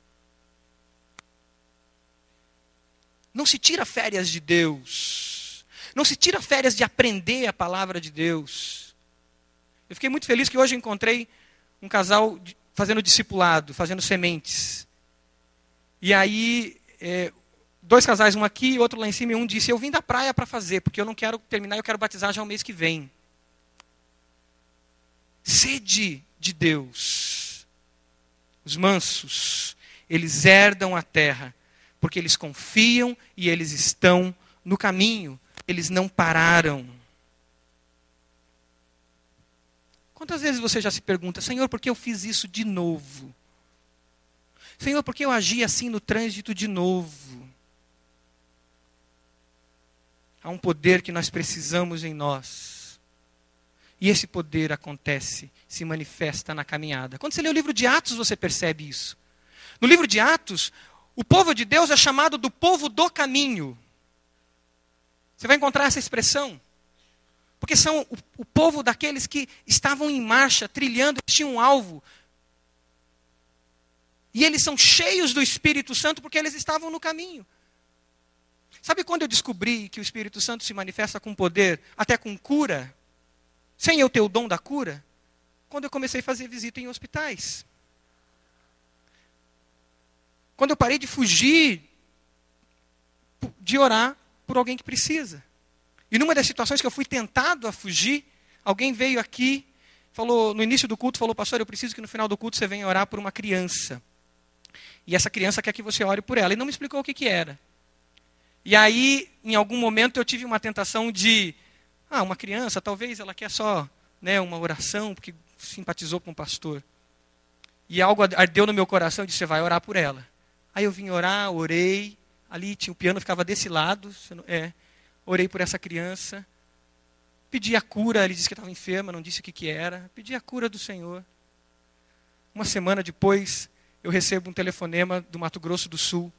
Não se tira férias de Deus. Não se tira férias de aprender a palavra de Deus. Eu fiquei muito feliz que hoje encontrei um casal fazendo discipulado, fazendo sementes. E aí, é, dois casais, um aqui e outro lá em cima, e um disse: Eu vim da praia para fazer, porque eu não quero terminar, eu quero batizar já o mês que vem. Sede de Deus. Os mansos, eles herdam a terra porque eles confiam e eles estão no caminho, eles não pararam. Quantas vezes você já se pergunta, Senhor, por que eu fiz isso de novo? Senhor, por que eu agi assim no trânsito de novo? Há um poder que nós precisamos em nós. E esse poder acontece, se manifesta na caminhada. Quando você lê o livro de Atos, você percebe isso. No livro de Atos, o povo de Deus é chamado do povo do caminho. Você vai encontrar essa expressão. Porque são o, o povo daqueles que estavam em marcha, trilhando, tinham um alvo. E eles são cheios do Espírito Santo porque eles estavam no caminho. Sabe quando eu descobri que o Espírito Santo se manifesta com poder, até com cura, sem eu ter o dom da cura? Quando eu comecei a fazer visita em hospitais. Quando eu parei de fugir de orar por alguém que precisa. E numa das situações que eu fui tentado a fugir, alguém veio aqui, falou no início do culto, falou, pastor, eu preciso que no final do culto você venha orar por uma criança. E essa criança quer que você ore por ela. E não me explicou o que, que era. E aí, em algum momento, eu tive uma tentação de, ah, uma criança, talvez ela quer só né, uma oração, porque simpatizou com o pastor. E algo ardeu no meu coração e disse, você vai orar por ela. Aí eu vim orar, orei. Ali tinha o piano ficava desse lado. É, orei por essa criança. Pedi a cura, ele disse que estava enferma, não disse o que, que era. Pedi a cura do Senhor. Uma semana depois, eu recebo um telefonema do Mato Grosso do Sul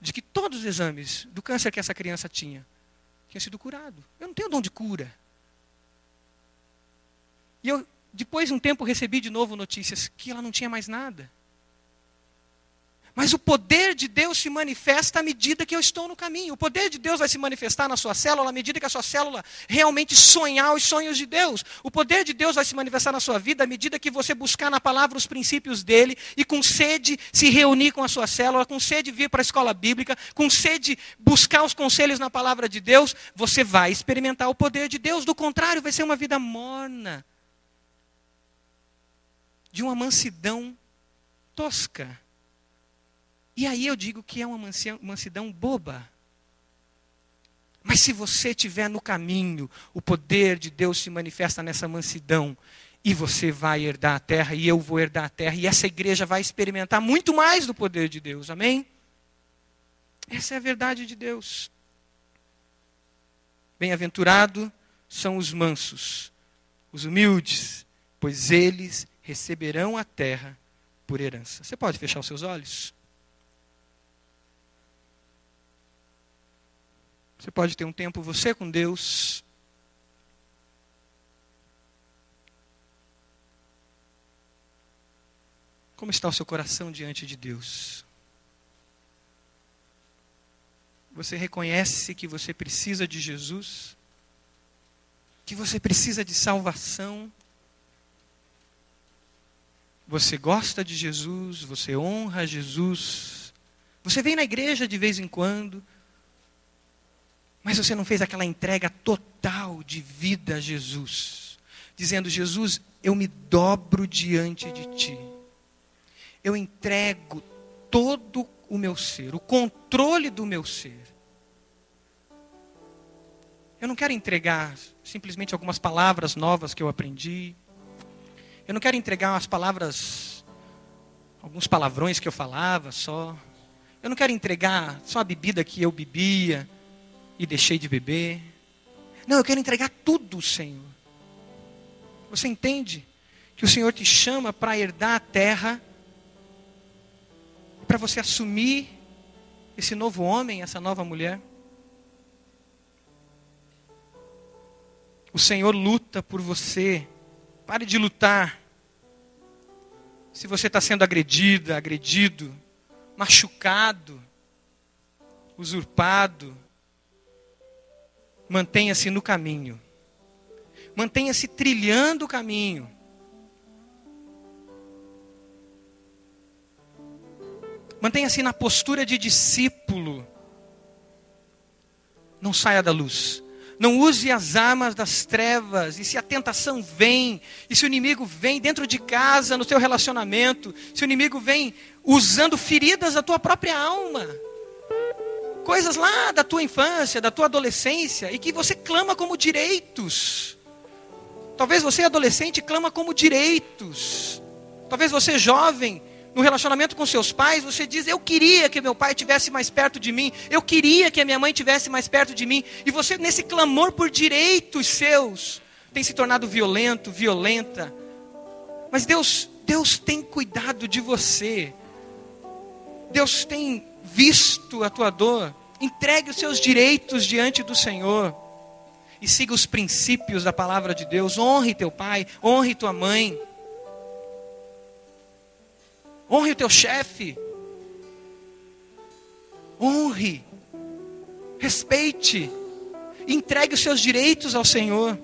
de que todos os exames do câncer que essa criança tinha tinha sido curado. Eu não tenho dom de cura. E eu, depois de um tempo, recebi de novo notícias que ela não tinha mais nada. Mas o poder de Deus se manifesta à medida que eu estou no caminho. O poder de Deus vai se manifestar na sua célula à medida que a sua célula realmente sonhar os sonhos de Deus. O poder de Deus vai se manifestar na sua vida à medida que você buscar na palavra os princípios dele e com sede se reunir com a sua célula, com sede vir para a escola bíblica, com sede buscar os conselhos na palavra de Deus, você vai experimentar o poder de Deus. Do contrário, vai ser uma vida morna. De uma mansidão tosca e aí eu digo que é uma mansidão boba. Mas se você estiver no caminho, o poder de Deus se manifesta nessa mansidão. E você vai herdar a terra, e eu vou herdar a terra, e essa igreja vai experimentar muito mais do poder de Deus. Amém? Essa é a verdade de Deus. Bem-aventurado são os mansos, os humildes, pois eles receberão a terra por herança. Você pode fechar os seus olhos? Você pode ter um tempo você com Deus. Como está o seu coração diante de Deus? Você reconhece que você precisa de Jesus? Que você precisa de salvação? Você gosta de Jesus? Você honra Jesus? Você vem na igreja de vez em quando? Mas você não fez aquela entrega total de vida a Jesus, dizendo: Jesus, eu me dobro diante de ti. Eu entrego todo o meu ser, o controle do meu ser. Eu não quero entregar simplesmente algumas palavras novas que eu aprendi. Eu não quero entregar as palavras, alguns palavrões que eu falava só. Eu não quero entregar só a bebida que eu bebia e deixei de beber. Não, eu quero entregar tudo, Senhor. Você entende que o Senhor te chama para herdar a terra, para você assumir esse novo homem, essa nova mulher? O Senhor luta por você. Pare de lutar. Se você está sendo agredida, agredido, machucado, usurpado, mantenha-se no caminho. Mantenha-se trilhando o caminho. Mantenha-se na postura de discípulo. Não saia da luz. Não use as armas das trevas. E se a tentação vem, e se o inimigo vem dentro de casa, no teu relacionamento, se o inimigo vem usando feridas da tua própria alma, coisas lá da tua infância, da tua adolescência, e que você clama como direitos. Talvez você, adolescente, clama como direitos. Talvez você, jovem, no relacionamento com seus pais, você diz: Eu queria que meu pai estivesse mais perto de mim, eu queria que a minha mãe estivesse mais perto de mim. E você, nesse clamor por direitos seus, tem se tornado violento, violenta. Mas Deus, Deus tem cuidado de você. Deus tem visto a tua dor, entregue os seus direitos diante do Senhor e siga os princípios da palavra de Deus. Honre teu pai, honre tua mãe, honre o teu chefe, honre, respeite, entregue os seus direitos ao Senhor.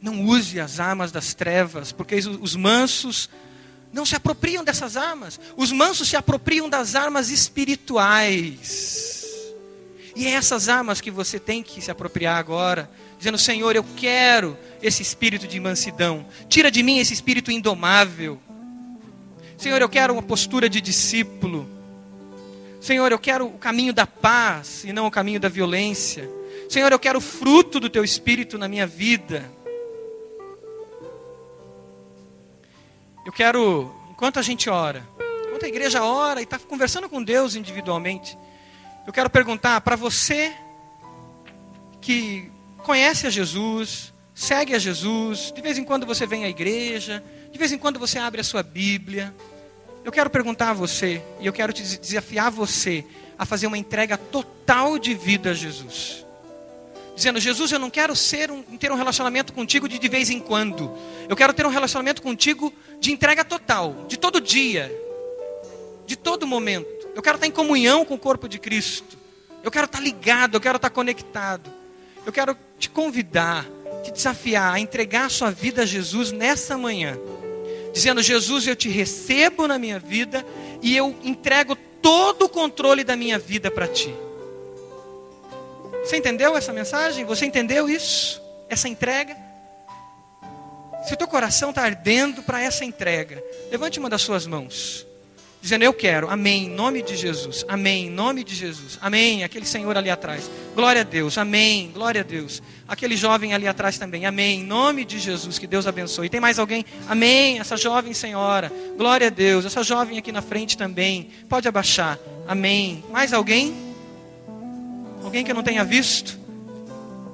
Não use as armas das trevas, porque os mansos não se apropriam dessas armas. Os mansos se apropriam das armas espirituais. E é essas armas que você tem que se apropriar agora, dizendo: Senhor, eu quero esse espírito de mansidão. Tira de mim esse espírito indomável. Senhor, eu quero uma postura de discípulo. Senhor, eu quero o caminho da paz e não o caminho da violência. Senhor, eu quero o fruto do teu espírito na minha vida. Eu quero, enquanto a gente ora, enquanto a igreja ora e está conversando com Deus individualmente, eu quero perguntar para você que conhece a Jesus, segue a Jesus, de vez em quando você vem à igreja, de vez em quando você abre a sua Bíblia. Eu quero perguntar a você, e eu quero te desafiar você a fazer uma entrega total de vida a Jesus dizendo: Jesus, eu não quero ser um, ter um relacionamento contigo de de vez em quando. Eu quero ter um relacionamento contigo de entrega total, de todo dia. de todo momento. Eu quero estar em comunhão com o corpo de Cristo. Eu quero estar ligado, eu quero estar conectado. Eu quero te convidar, te desafiar a entregar a sua vida a Jesus nessa manhã. Dizendo: Jesus, eu te recebo na minha vida e eu entrego todo o controle da minha vida para ti. Você entendeu essa mensagem? Você entendeu isso? Essa entrega? Se o teu coração está ardendo para essa entrega, levante uma das suas mãos dizendo: Eu quero, amém, em nome de Jesus, amém, em nome de Jesus, amém. Aquele senhor ali atrás, glória a Deus, amém, glória a Deus. Aquele jovem ali atrás também, amém, em nome de Jesus, que Deus abençoe. Tem mais alguém? Amém, essa jovem senhora, glória a Deus. Essa jovem aqui na frente também, pode abaixar, amém. Mais alguém? Alguém que eu não tenha visto?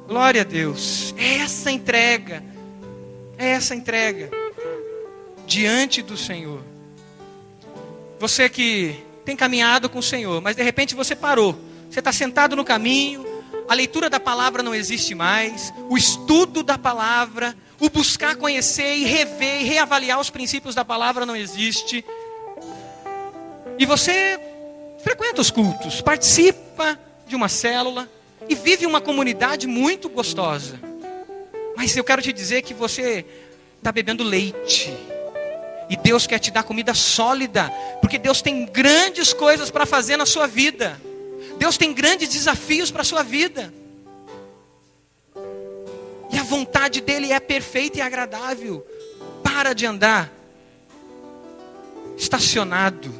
Glória a Deus, é essa entrega, é essa entrega diante do Senhor. Você que tem caminhado com o Senhor, mas de repente você parou. Você está sentado no caminho, a leitura da palavra não existe mais, o estudo da palavra, o buscar conhecer e rever e reavaliar os princípios da palavra não existe. E você frequenta os cultos, participa de uma célula e vive uma comunidade muito gostosa. Mas eu quero te dizer que você está bebendo leite e Deus quer te dar comida sólida, porque Deus tem grandes coisas para fazer na sua vida. Deus tem grandes desafios para a sua vida. E a vontade dele é perfeita e agradável. Para de andar estacionado,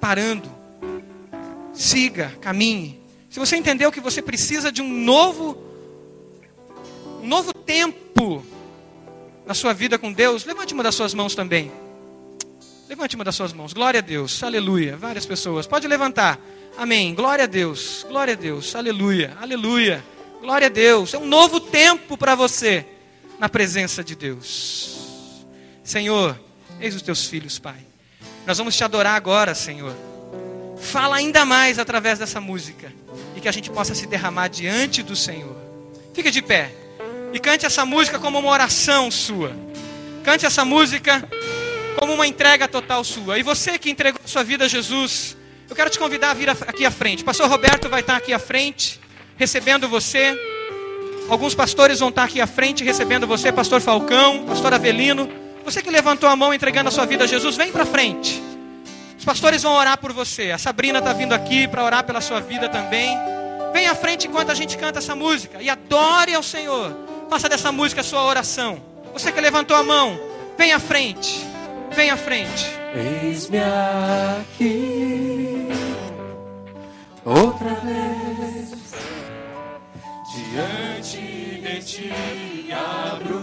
parando. Siga, caminhe. Se você entendeu que você precisa de um novo um novo tempo na sua vida com Deus, levante uma das suas mãos também. Levante uma das suas mãos. Glória a Deus. Aleluia. Várias pessoas. Pode levantar. Amém. Glória a Deus. Glória a Deus. Aleluia. Aleluia. Glória a Deus. É um novo tempo para você na presença de Deus. Senhor, eis os teus filhos, Pai. Nós vamos te adorar agora, Senhor. Fala ainda mais através dessa música e que a gente possa se derramar diante do Senhor. Fique de pé e cante essa música como uma oração sua. Cante essa música como uma entrega total sua. E você que entregou sua vida a Jesus, eu quero te convidar a vir aqui à frente. Pastor Roberto vai estar aqui à frente, recebendo você. Alguns pastores vão estar aqui à frente, recebendo você, Pastor Falcão, Pastor Avelino. Você que levantou a mão entregando a sua vida a Jesus, vem para frente. Os pastores vão orar por você. A Sabrina está vindo aqui para orar pela sua vida também. Vem à frente enquanto a gente canta essa música e adore ao Senhor. Faça dessa música a sua oração. Você que levantou a mão, vem à frente. Vem à frente. Eis-me aqui outra vez diante de ti. Abro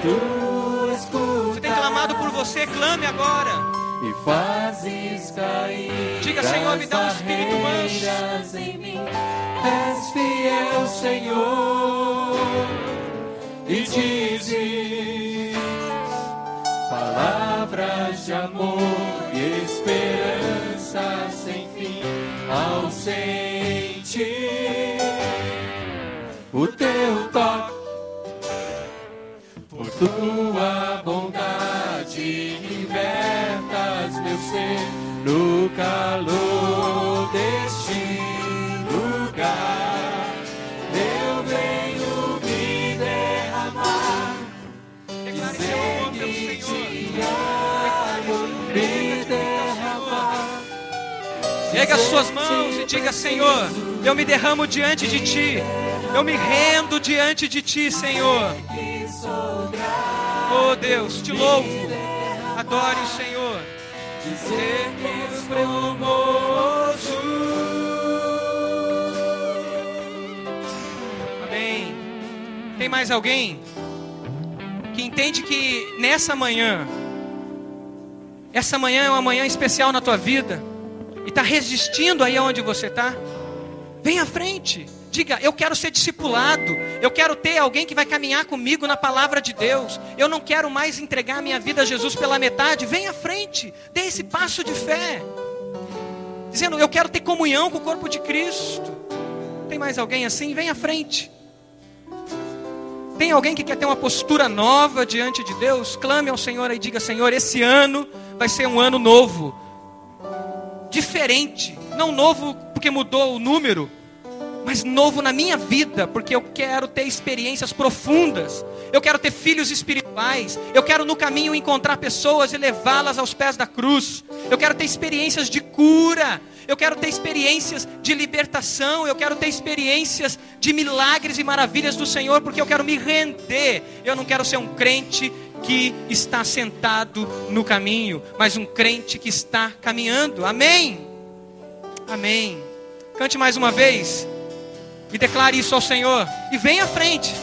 Você tem clamado por você, clame agora. e fazes cair. Diga, Senhor, me dá um espírito manso. em mim. És fiel, Senhor, e dizes palavras de amor e esperança sem fim ao sentir o teu toque tua bondade libertas meu ser no calor deste lugar. Eu venho me derramar, seu amor pelo Senhor. me derramar. Erga as suas mãos e diga: Senhor, eu me derramo diante de ti. Eu me rendo diante de ti, Senhor. Oh Deus, te louvo. Adore o Senhor. Sermos formoso. Amém. Tem mais alguém que entende que nessa manhã, essa manhã é uma manhã especial na tua vida e está resistindo aí onde você está? Vem à frente. Diga, eu quero ser discipulado. Eu quero ter alguém que vai caminhar comigo na palavra de Deus. Eu não quero mais entregar minha vida a Jesus pela metade. Vem à frente. Dê esse passo de fé. Dizendo, eu quero ter comunhão com o corpo de Cristo. Tem mais alguém assim? Vem à frente. Tem alguém que quer ter uma postura nova diante de Deus? Clame ao Senhor e diga: Senhor, esse ano vai ser um ano novo, diferente, não novo porque mudou o número, mas novo na minha vida, porque eu quero ter experiências profundas, eu quero ter filhos espirituais, eu quero no caminho encontrar pessoas e levá-las aos pés da cruz, eu quero ter experiências de cura, eu quero ter experiências de libertação, eu quero ter experiências de milagres e maravilhas do Senhor, porque eu quero me render, eu não quero ser um crente que está sentado no caminho, mas um crente que está caminhando, amém? Amém. Cante mais uma vez. E declare isso ao Senhor. E vem à frente.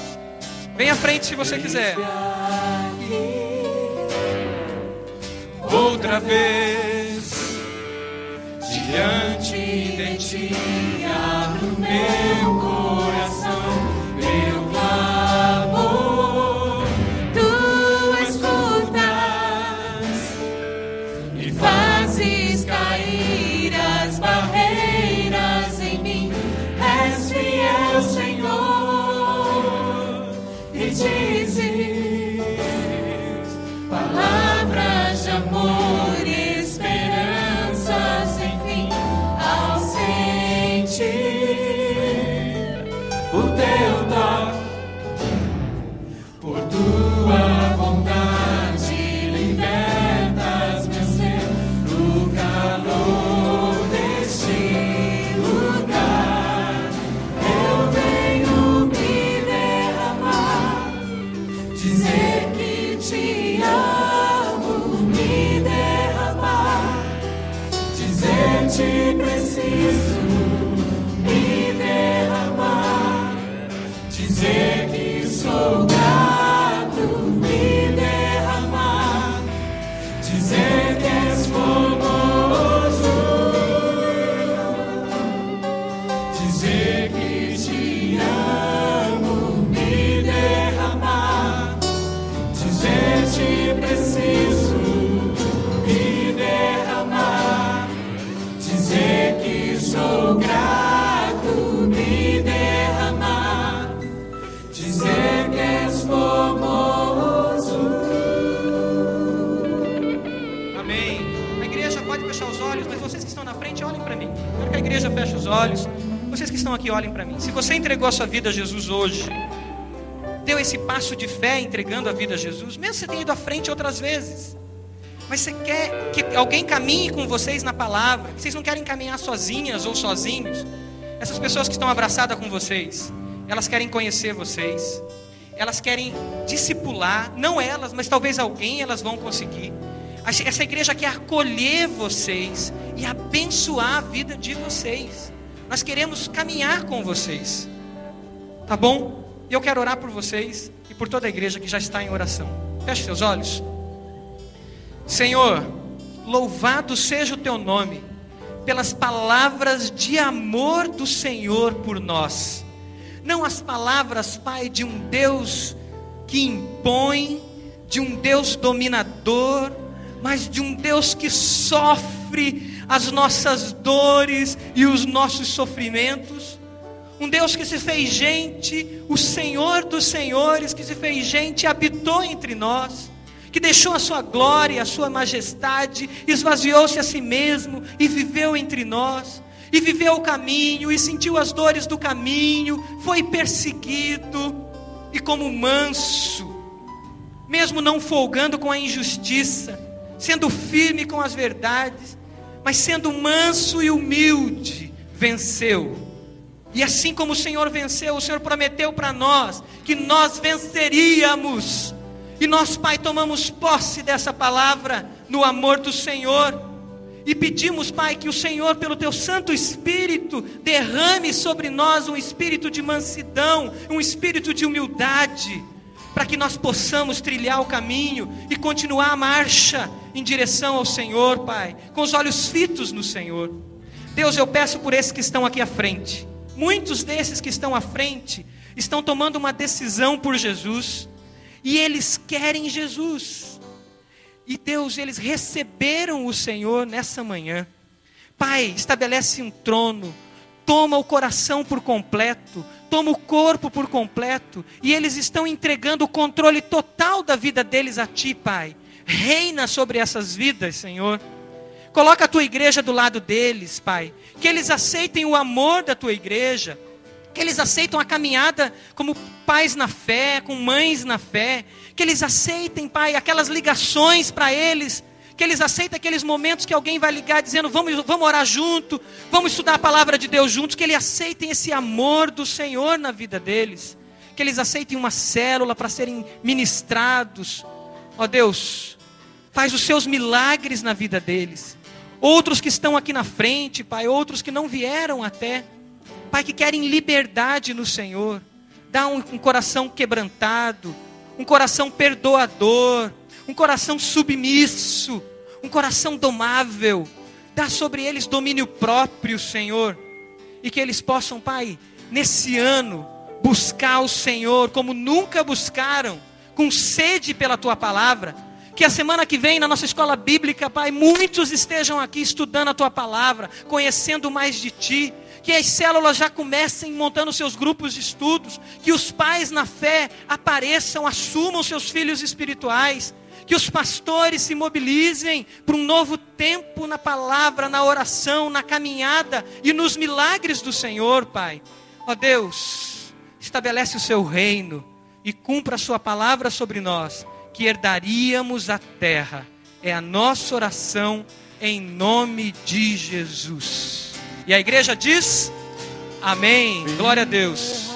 Vem à frente se você quiser. Outra vez, diante de ti, abro meu coração, O teu vida a Jesus hoje, deu esse passo de fé entregando a vida a Jesus, mesmo você tenha ido à frente outras vezes, mas você quer que alguém caminhe com vocês na palavra, vocês não querem caminhar sozinhas ou sozinhos. Essas pessoas que estão abraçadas com vocês, elas querem conhecer vocês, elas querem discipular, não elas, mas talvez alguém elas vão conseguir. Essa igreja quer acolher vocês e abençoar a vida de vocês. Nós queremos caminhar com vocês, tá bom? E eu quero orar por vocês e por toda a igreja que já está em oração. Feche seus olhos. Senhor, louvado seja o teu nome pelas palavras de amor do Senhor por nós. Não as palavras, Pai, de um Deus que impõe, de um Deus dominador, mas de um Deus que sofre as nossas dores e os nossos sofrimentos. Um Deus que se fez gente, o Senhor dos Senhores, que se fez gente habitou entre nós, que deixou a sua glória, a sua majestade, esvaziou-se a si mesmo e viveu entre nós, e viveu o caminho, e sentiu as dores do caminho, foi perseguido, e como manso, mesmo não folgando com a injustiça, sendo firme com as verdades, mas sendo manso e humilde, venceu. E assim como o Senhor venceu, o Senhor prometeu para nós que nós venceríamos. E nós, Pai, tomamos posse dessa palavra no amor do Senhor. E pedimos, Pai, que o Senhor, pelo Teu Santo Espírito, derrame sobre nós um espírito de mansidão, um espírito de humildade, para que nós possamos trilhar o caminho e continuar a marcha em direção ao Senhor, Pai, com os olhos fitos no Senhor. Deus, eu peço por esses que estão aqui à frente. Muitos desses que estão à frente estão tomando uma decisão por Jesus e eles querem Jesus. E Deus, eles receberam o Senhor nessa manhã. Pai, estabelece um trono, toma o coração por completo, toma o corpo por completo, e eles estão entregando o controle total da vida deles a Ti, Pai. Reina sobre essas vidas, Senhor. Coloca a tua igreja do lado deles, Pai. Que eles aceitem o amor da tua igreja. Que eles aceitem a caminhada como pais na fé, com mães na fé. Que eles aceitem, Pai, aquelas ligações para eles. Que eles aceitem aqueles momentos que alguém vai ligar dizendo: vamos, vamos orar junto, vamos estudar a palavra de Deus juntos. Que eles aceitem esse amor do Senhor na vida deles. Que eles aceitem uma célula para serem ministrados. Ó Deus, faz os seus milagres na vida deles outros que estão aqui na frente, Pai, outros que não vieram até, Pai, que querem liberdade no Senhor, dá um, um coração quebrantado, um coração perdoador, um coração submisso, um coração domável, dá sobre eles domínio próprio, Senhor, e que eles possam, Pai, nesse ano, buscar o Senhor como nunca buscaram, com sede pela tua palavra que a semana que vem, na nossa escola bíblica, Pai, muitos estejam aqui estudando a tua palavra, conhecendo mais de ti. Que as células já comecem montando seus grupos de estudos. Que os pais na fé apareçam, assumam seus filhos espirituais. Que os pastores se mobilizem para um novo tempo na palavra, na oração, na caminhada e nos milagres do Senhor, Pai. Ó Deus, estabelece o seu reino e cumpra a sua palavra sobre nós que herdaríamos a terra. É a nossa oração em nome de Jesus. E a igreja diz: Amém. Glória a Deus.